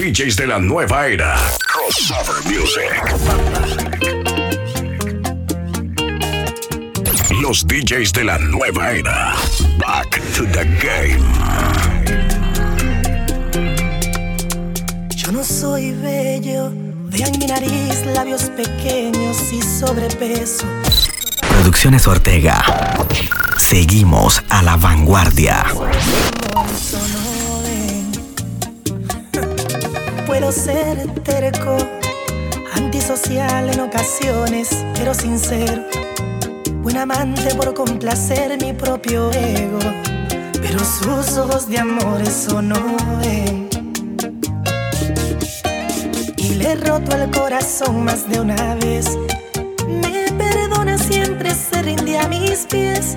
DJs de la nueva era. Crossover Music. Los DJs de la nueva era. Back to the game. Yo no soy bello. Vean mi nariz, labios pequeños y sobrepeso. Producciones Ortega. Seguimos a la vanguardia. Puedo ser terco, antisocial en ocasiones, pero sincero. Buen amante por complacer mi propio ego, pero sus ojos de amor eso no ven. Y le he roto el corazón más de una vez. Me perdona siempre, se rinde a mis pies.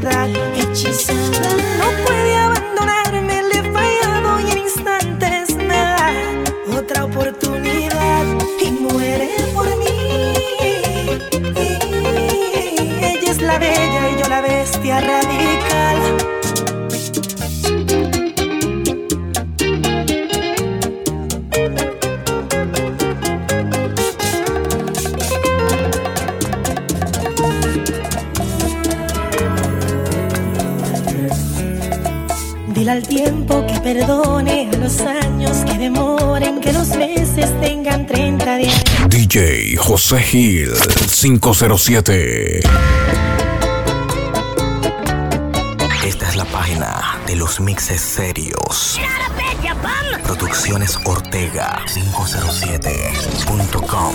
Verdad. Hechizada, no puede tiempo que perdone, a los años que demoren, que los meses tengan 30 días. DJ José Gil 507. Esta es la página de los mixes serios. Producciones Ortega 507.com.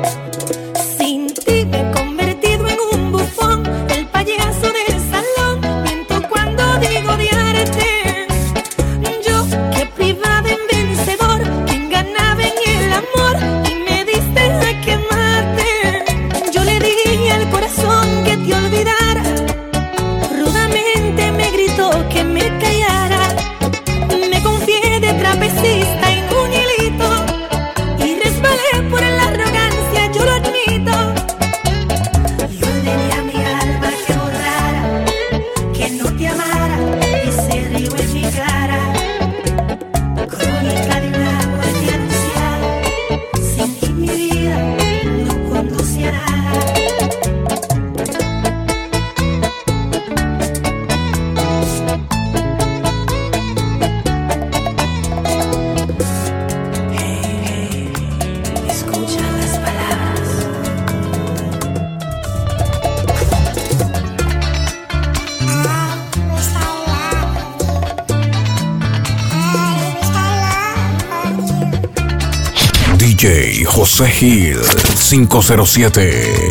José Gil 507.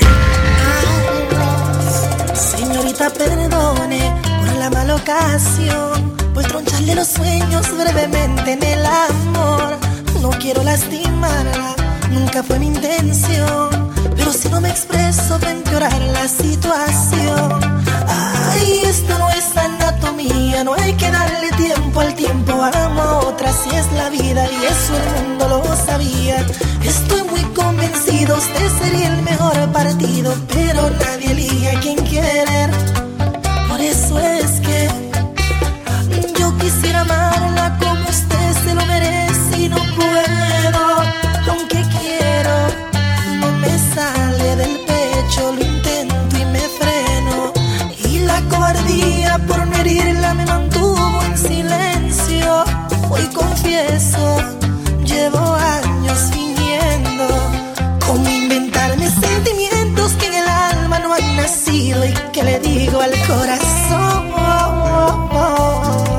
Señorita, perdone por la mala ocasión, por troncharle los sueños brevemente en el amor. No quiero lastimarla, nunca fue mi intención, pero si no me expreso va a empeorar la situación. Ay, esto no es no hay que darle tiempo al tiempo. Amo a otra, si es la vida y eso el mundo lo sabía. Estoy muy convencido, usted sería el mejor partido, pero nadie elige a quien querer. Por eso es que yo quisiera amarla como usted se lo merece y no puedo, aunque quiero, no me sale del pecho, lo intento y me freno. Y la cobardía por herirla me mantuvo en silencio. Hoy confieso, llevo años fingiendo como inventarme sentimientos que en el alma no han nacido y que le digo al corazón.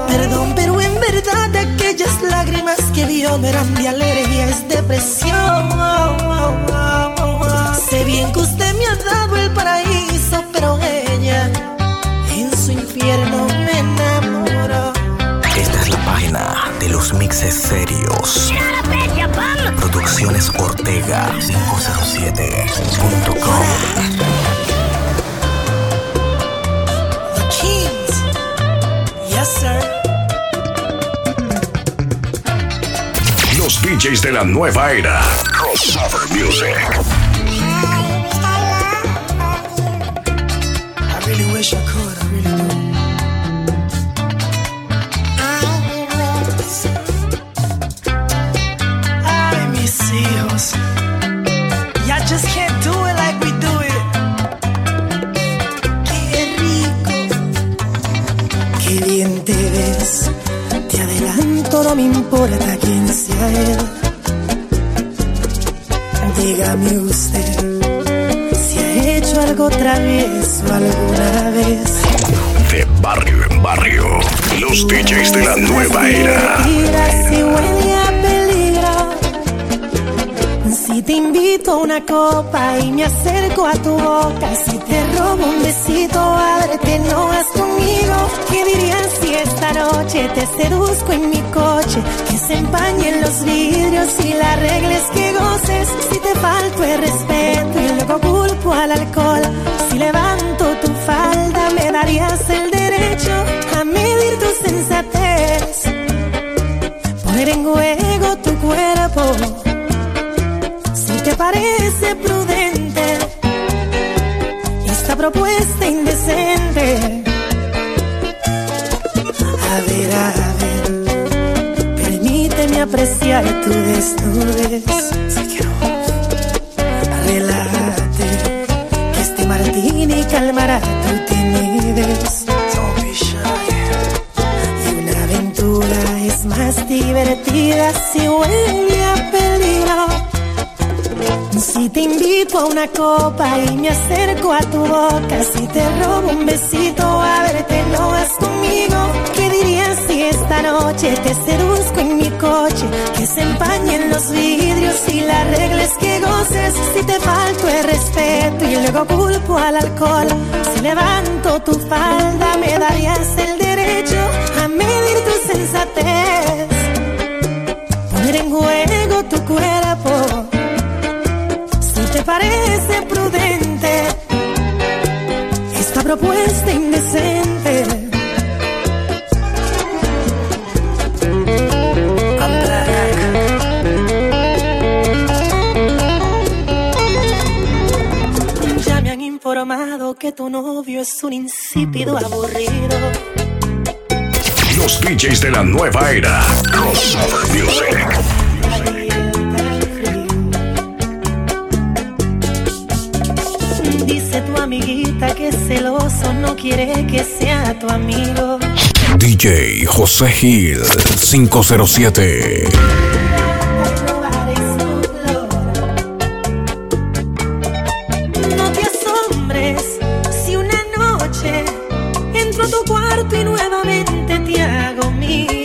Perdón, pero en verdad aquellas lágrimas que vio no eran de alegría, es depresión. Sé bien que usted me ha dado el paraíso, pero ella en su infierno los mixes serios. Producciones Ortega 507.com. The Kings. Yes, sir. Los DJs de la nueva era. Crossover Music. Travieso alguna vez. De barrio en barrio. Los DJs de la nueva era. Si huele a peligro. Si te invito a una copa y me acerco a tu boca, si te robo un besito, ábrete, no vas conmigo. ¿Qué dirías si esta noche te seduzco en mi coche? Que se empañen los vidrios y la regla es que goces. Si te falto el respeto y luego culpo al alcohol, si levanto tu falda, me darías el derecho a medir tu sensatez. Poner en juego tu cuerpo luego culpo al alcohol, si levanto tu falda, me darías el derecho a medir tu sensatez. Es un insípido aburrido. Los DJs de la nueva era. Crossover Music. Dice tu amiguita que celoso no quiere que sea tu amigo. DJ José Gil 507. Cuarto y nuevamente te hago mía.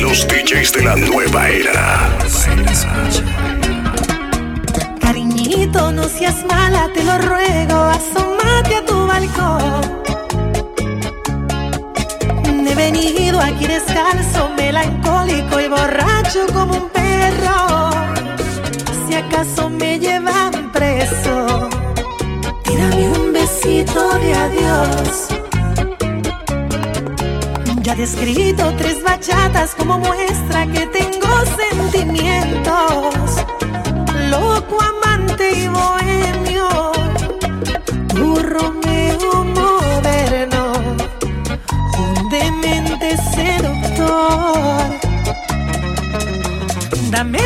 Los DJs de la nueva era. Cariñito, no seas mala, te lo ruego, asómate a tu balcón. He venido aquí descalzo, melancólico y borracho como un perro. Si acaso me llevan preso, tírame un besito de adiós. Ya he escrito tres bachatas como muestra que tengo sentimientos. Loco, amante y bohemio, tu Romeo moderno, un demente seductor. Dame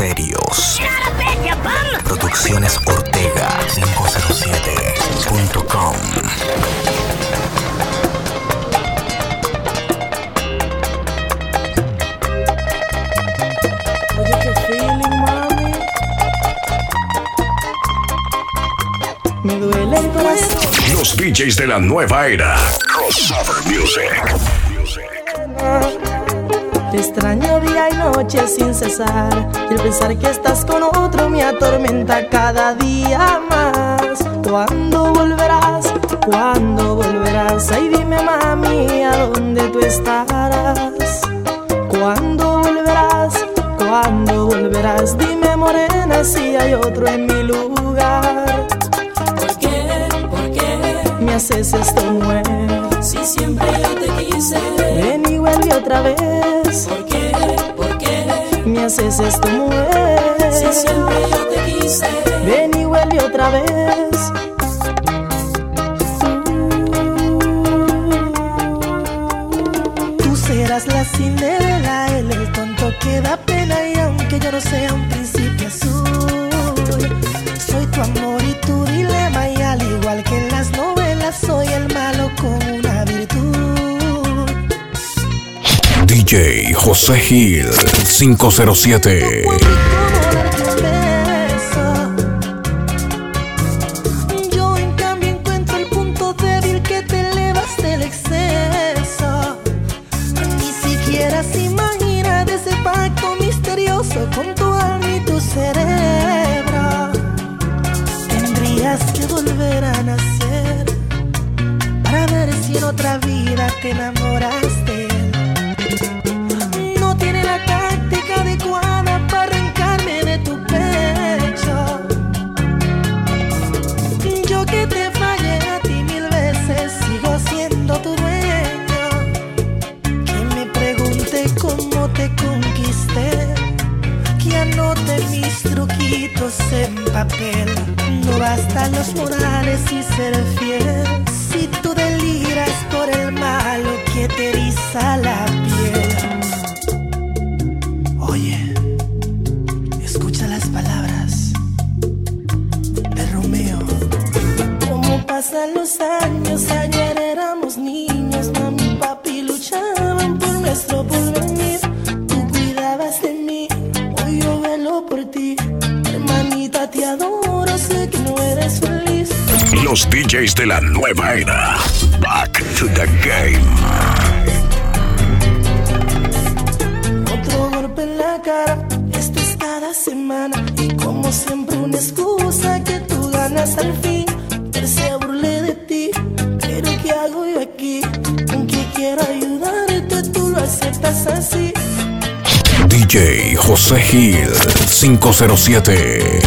serios. Producciones Ortega 507.com. Los DJs de la nueva era. Crossover Music. Te extraño día y noche sin cesar. Y el pensar que estás con otro me atormenta cada día más. ¿Cuándo volverás? ¿Cuándo volverás? Ay, dime, mami, ¿a dónde tú estarás? ¿Cuándo volverás? ¿Cuándo volverás? Dime, morena, si hay otro en mi lugar me haces esto mujer? Si siempre yo te quise. Ven y vuelve otra vez. ¿Por qué? ¿Por qué? Me haces esto mujer. Si siempre yo te quise. Ven y vuelve otra vez. Tú serás la cinderela, él el tonto que da pena y aunque yo no sea un principio azul, soy tu amor y tu dilema y al igual que en las novelas soy el malo con una DJ José Gil 507. Yo en cambio encuentro el punto débil que te te adoro, sé que no eres feliz. Los DJs de la nueva era. Back to the game. Otro golpe en la cara, esto es cada semana. Y como siempre, una excusa que tú ganas al fin. Él se burle de ti, pero ¿qué hago yo aquí? Aunque quiero ayudarte, tú lo aceptas así. DJ José Gil 507.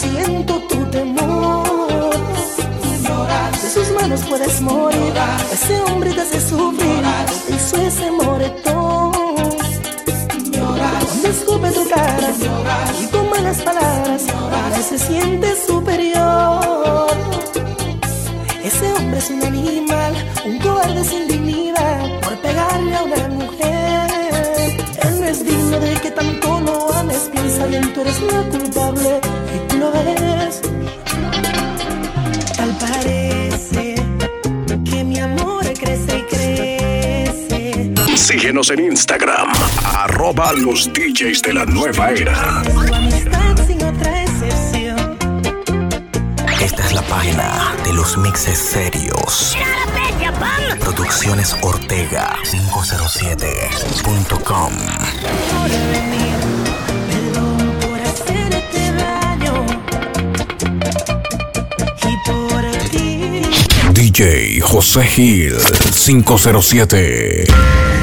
siento tu temor. De sus manos puedes morir, ese hombre te hace sufrir, hizo ese moretón. Cuando escupe tu cara y con malas palabras, ahora se siente superior. Ese hombre es un animal, un cobarde sin Síguenos en Instagram, arroba los DJs de la nueva era. Esta es la página de los mixes serios. Producciones Ortega 507.com. DJ José Gil 507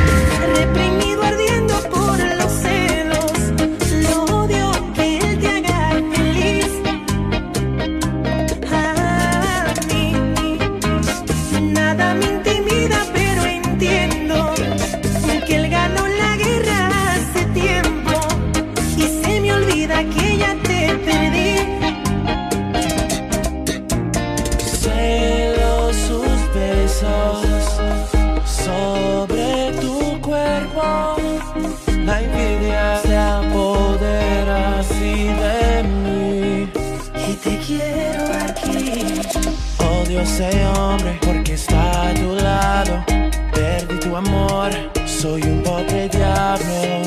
amor soy un pobre diablo.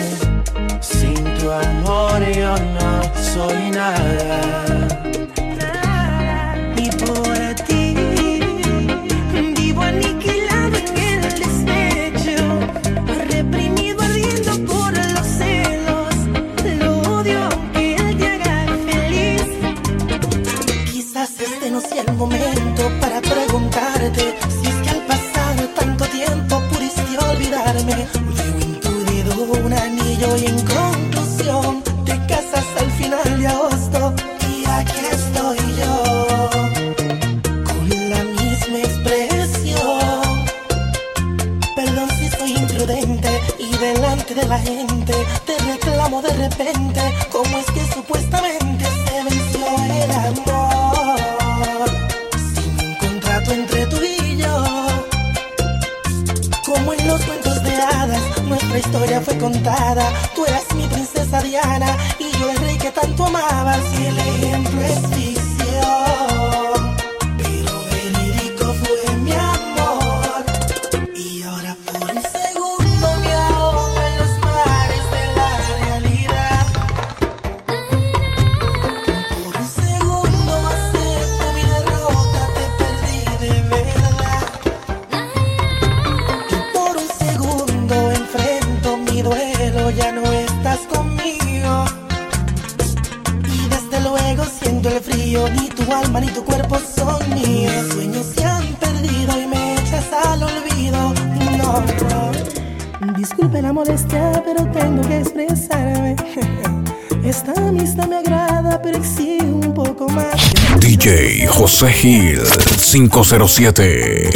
Sin tu amor yo no soy nada. historia fue contada. Tú eras mi princesa Diana y yo el rey que tanto amabas. Y el ejemplo es ti José Gil 507.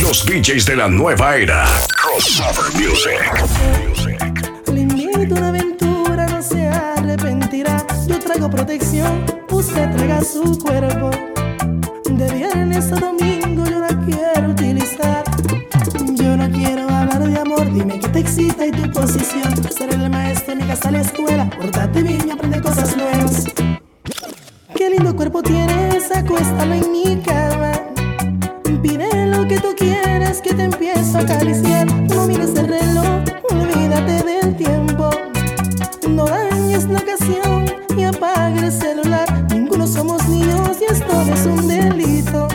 Los DJs de la nueva era. Crossover Music. Le invito a una aventura, no se arrepentirá. Yo traigo protección, usted traiga su cuerpo. De viernes a domingo yo la quiero utilizar. Yo no quiero hablar de amor, dime qué te excita y tu posición. Ser el maestro, ni casa a la escuela. Pórtate bien y aprende cosas nuevas. Acuéstalo en mi cama. Pide lo que tú quieres que te empiezo a acariciar. No mires el reloj, olvídate del tiempo. No dañes la ocasión y apaga el celular. Ninguno somos niños y esto no es un delito.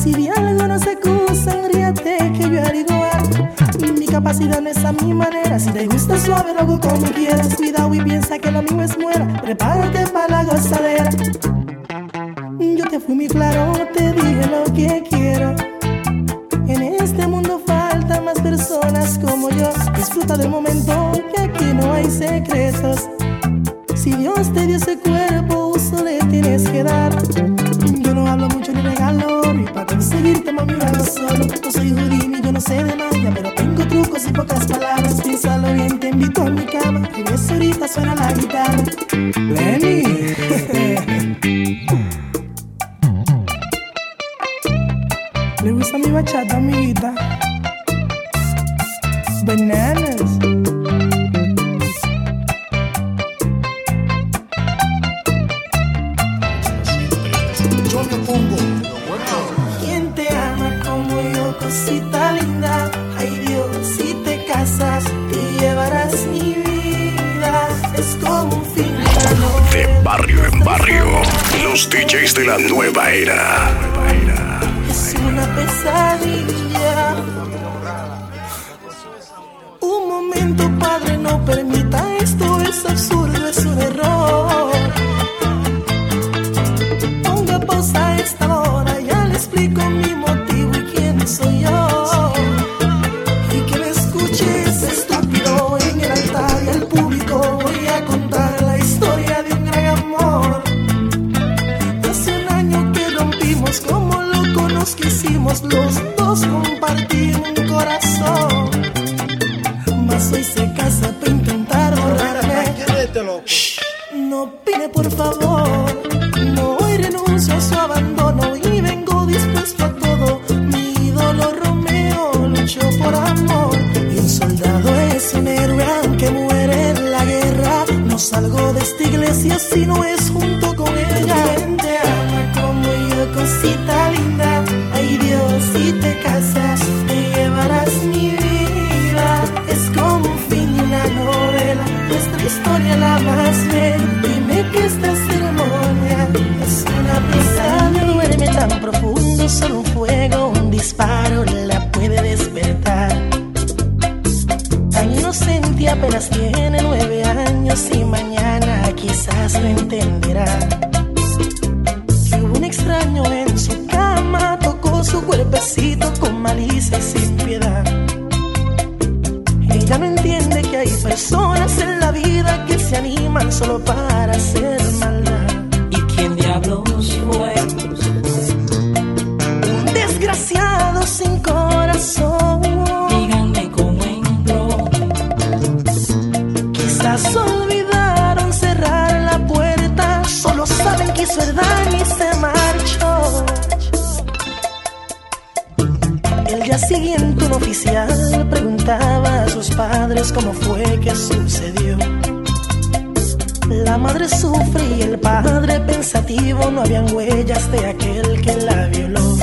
Si de algo nos acusan, ríate que yo haré igual. Mi capacidad no es a mi manera. Si te gusta suave, lo hago como quieras. Cuidado y piensa que lo mío es muera. Prepárate dije lo que barrio en barrio, los DJs de la nueva era. Es una pesadilla. Un momento, padre, no permita es un héroe aunque muere en la guerra. No salgo de esta iglesia si no es junto siguiente un oficial preguntaba a sus padres cómo fue que sucedió. La madre sufre y el padre pensativo, no habían huellas de aquel que la violó.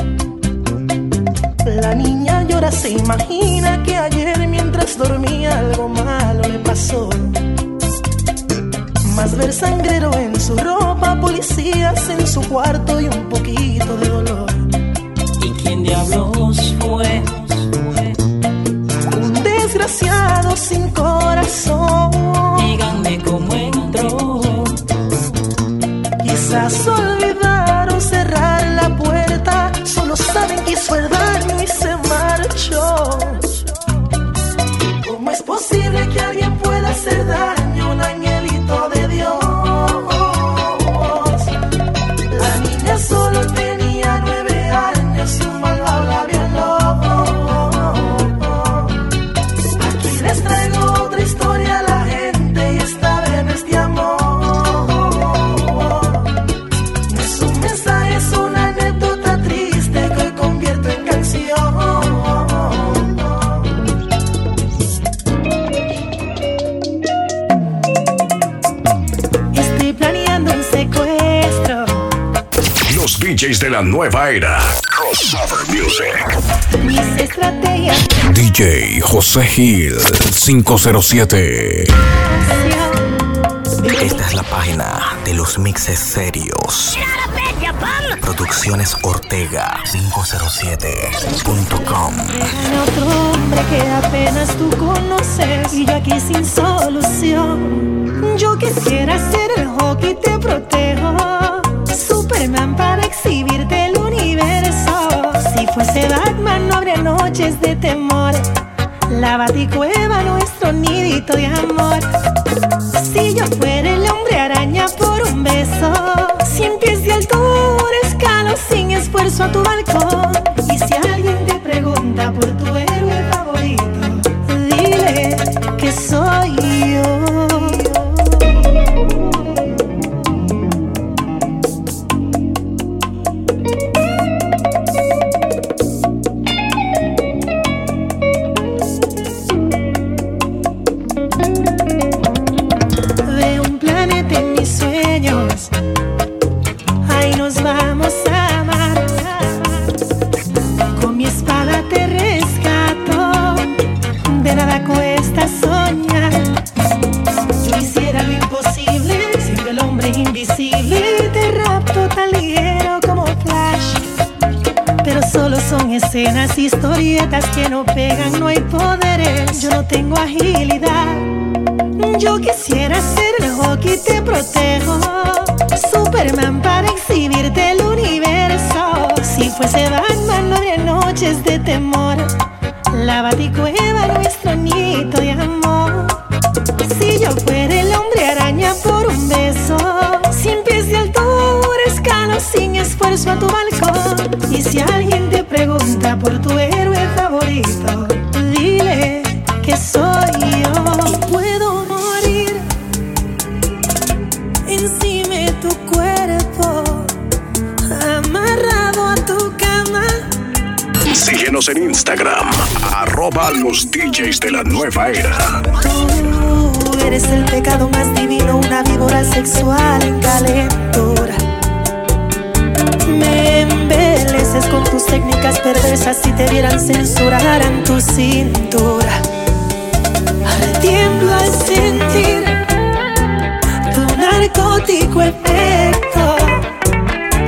La niña llora, se imagina que ayer mientras dormía algo malo le pasó. Más ver sangrero en su ropa, policías en su cuarto y un poquito de dolor. ¿Y quién diablos fue? Un desgraciado sin corazón. Díganme cómo entró. Quizás olvidaron DJs de la nueva era. Crossover Music. Mis estrategias DJ José Gil 507. Esta es la página de los mixes serios. Producciones Ortega 507.com. Tiene otro hombre que apenas tú conoces y yo aquí sin solución. Yo quisiera ser el hockey te protejo, Superman para exhibirte el universo. Si fuese Batman no habría noches de temor. La baticueva nuestro nidito de amor. Si yo historietas que no pegan, no hay poderes. Yo no tengo agilidad. Yo quisiera ser el hockey, te protejo. Superman para exhibirte el universo. Si fuese Batman, no habría noches de temor. La baticueva, nuestro nito de amor. Si yo fuera el hombre araña por un beso, sin pies de altura, escalo sin esfuerzo a tu balcón. Y si alguien por tu héroe favorito, dile que soy yo. Puedo morir encima de tu cuerpo, amarrado a tu cama. Síguenos en Instagram. Arroba los DJs de la nueva era. Tú eres el pecado más divino, una víbora sexual en calentura. Me embeleces con tus técnicas perversas si te vieran censuraran tu cintura. Tiemblo al sentir tu narcótico efecto.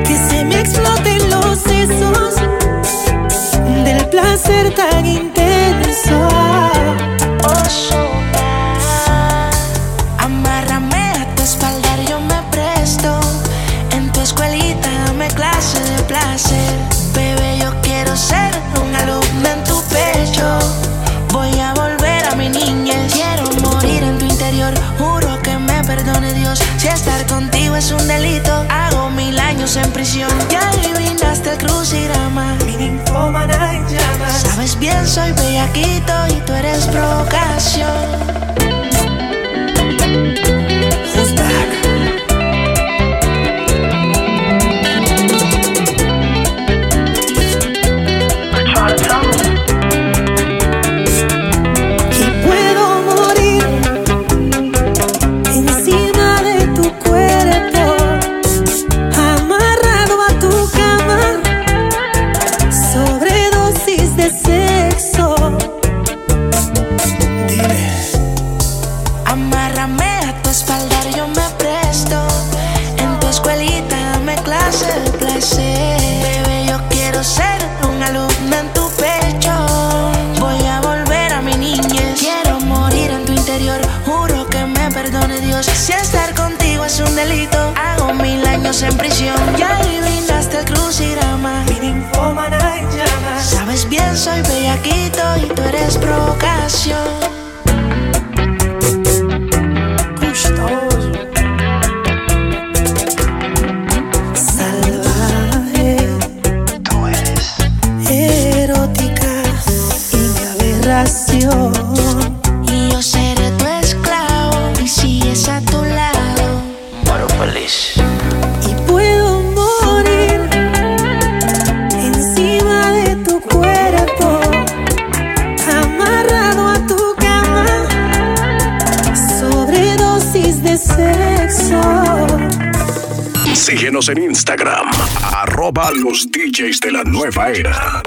Que se me exploten los sesos del placer tan intenso. Perdone Dios. Si estar contigo es un delito, hago mil años en prisión. Ya adivinaste el crucigrama. Mi ninfómana en llamas. Sabes bien, soy bellaquito y tú eres provocación. Si estar contigo es un delito, hago mil años en prisión. Ya adivinaste el llamas. Sabes bien, soy bellaquito y tú eres provocación. Los DJs de la nueva era.